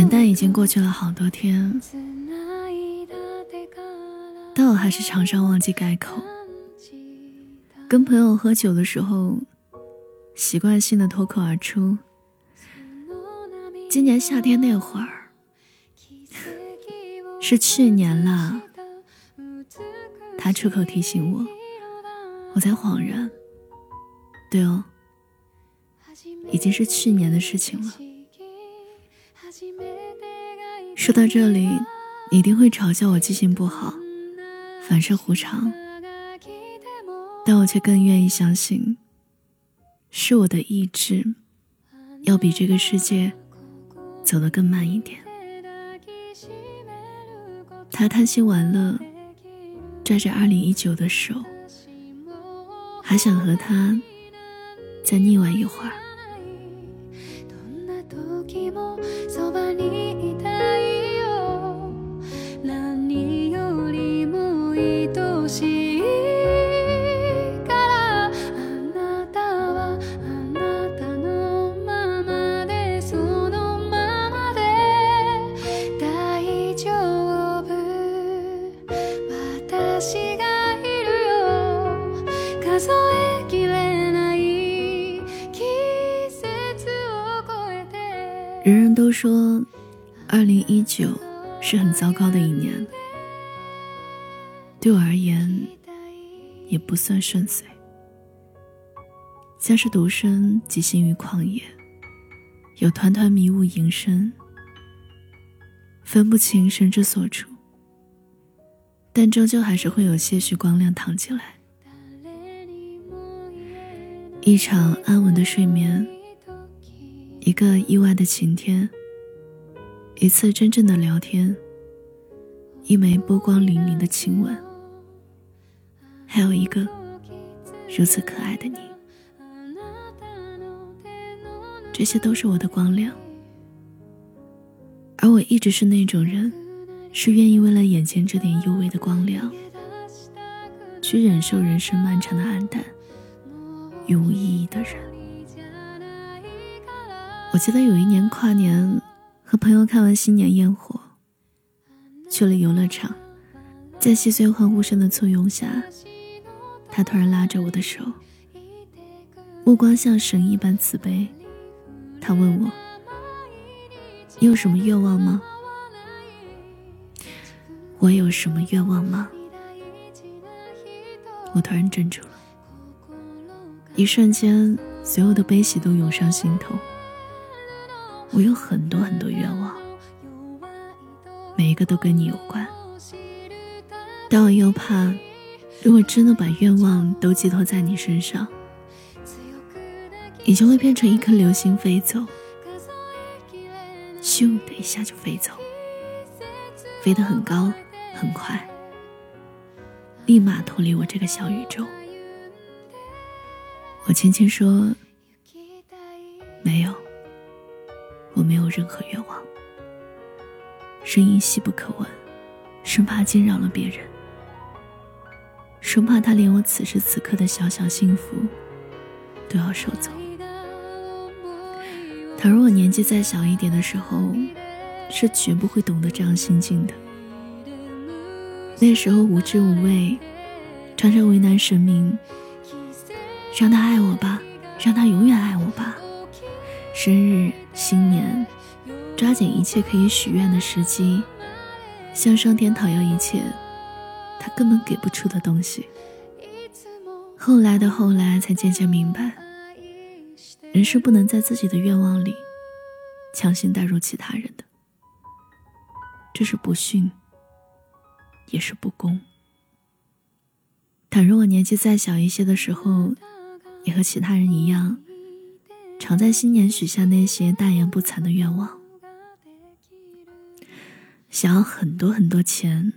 元旦已经过去了好多天，但我还是常常忘记改口。跟朋友喝酒的时候，习惯性的脱口而出。今年夏天那会儿，是去年了。他出口提醒我，我才恍然，对哦，已经是去年的事情了。说到这里，你一定会嘲笑我记性不好，反射弧长，但我却更愿意相信，是我的意志要比这个世界走得更慢一点。他贪心完了，拽着二零一九的手，还想和他再腻歪一会儿。说，二零一九是很糟糕的一年。对我而言，也不算顺遂，像是独身即行于旷野，有团团迷雾萦身，分不清身之所处，但终究还是会有些许光亮躺进来，一场安稳的睡眠。一个意外的晴天，一次真正的聊天，一枚波光粼粼的亲吻，还有一个如此可爱的你，这些都是我的光亮。而我一直是那种人，是愿意为了眼前这点幽微的光亮，去忍受人生漫长的暗淡与无意义的人。我记得有一年跨年，和朋友看完新年烟火，去了游乐场，在细碎欢呼声的簇拥下，他突然拉着我的手，目光像神一般慈悲。他问我：“你有什么愿望吗？”我有什么愿望吗？我突然怔住了，一瞬间，所有的悲喜都涌上心头。我有很多很多愿望，每一个都跟你有关，但我又怕，如果真的把愿望都寄托在你身上，你就会变成一颗流星飞走，咻的一下就飞走，飞得很高很快，立马脱离我这个小宇宙。我轻轻说，没有。任何愿望，声音细不可闻，生怕惊扰了别人，生怕他连我此时此刻的小小幸福都要收走。倘若我年纪再小一点的时候，是绝不会懂得这样心境的。那时候无知无畏，常常为难神明，让他爱我吧，让他永远爱我吧。生日、新年，抓紧一切可以许愿的时机，向上天讨要一切他根本给不出的东西。后来的后来，才渐渐明白，人是不能在自己的愿望里强行带入其他人的，这是不逊，也是不公。倘若我年纪再小一些的时候，也和其他人一样。常在新年许下那些大言不惭的愿望，想要很多很多钱，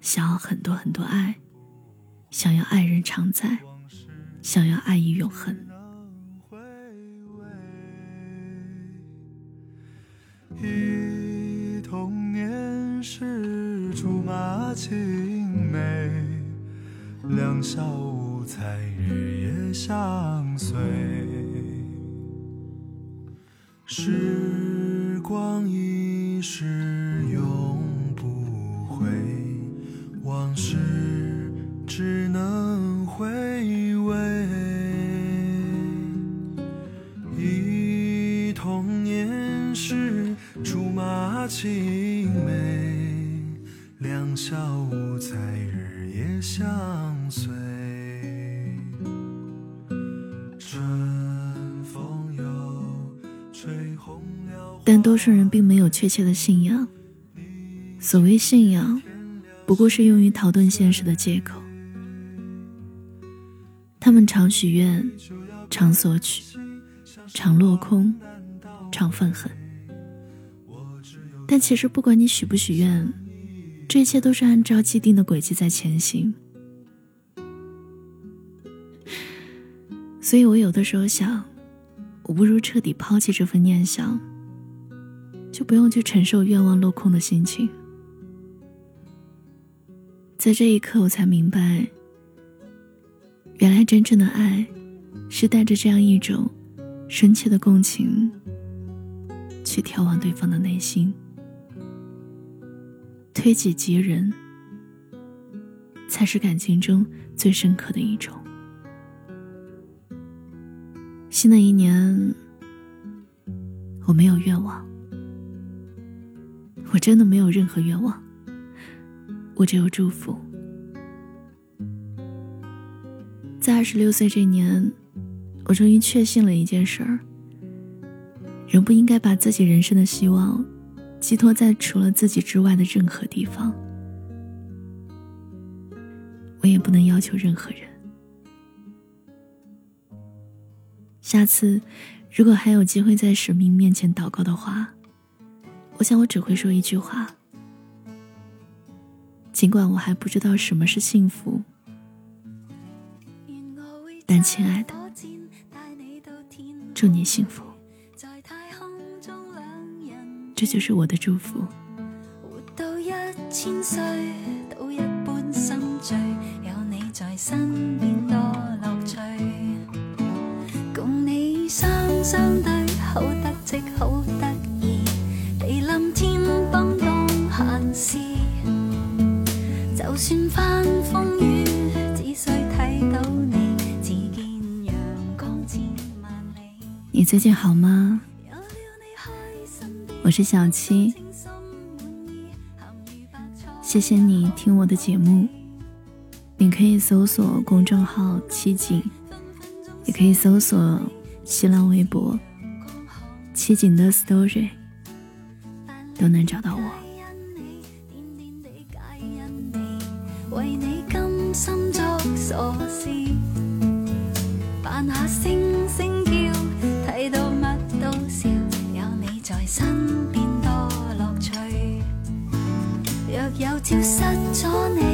想要很多很多爱，想要爱人常在，想要爱意永恒。忆童年时竹马青梅，两小无猜日夜相随。是日夜相随。但多数人并没有确切的信仰。所谓信仰，不过是用于逃遁现实的借口。他们常许愿，常索取，常落空，常愤恨。但其实，不管你许不许愿，这一切都是按照既定的轨迹在前行。所以我有的时候想，我不如彻底抛弃这份念想。就不用去承受愿望落空的心情。在这一刻，我才明白，原来真正的爱，是带着这样一种深切的共情，去眺望对方的内心，推己及人，才是感情中最深刻的一种。新的一年，我没有愿望。我真的没有任何愿望，我只有祝福。在二十六岁这年，我终于确信了一件事儿：人不应该把自己人生的希望寄托在除了自己之外的任何地方。我也不能要求任何人。下次，如果还有机会在神明面前祷告的话。我想，我只会说一句话。尽管我还不知道什么是幸福，但亲爱的，祝你幸福。这就是我的祝福。活到一千岁，都一般心醉，有你在身边多乐趣。共你双双对，好得戚，好得意，地冧天崩當閒事。就算翻風雨，只需睇到。你最近好吗？我是小七，谢谢你听我的节目。你可以搜索公众号“七景”，也可以搜索新浪微博“七景的 story”，都能找到我。心作傻事，扮下星星若有朝失咗你。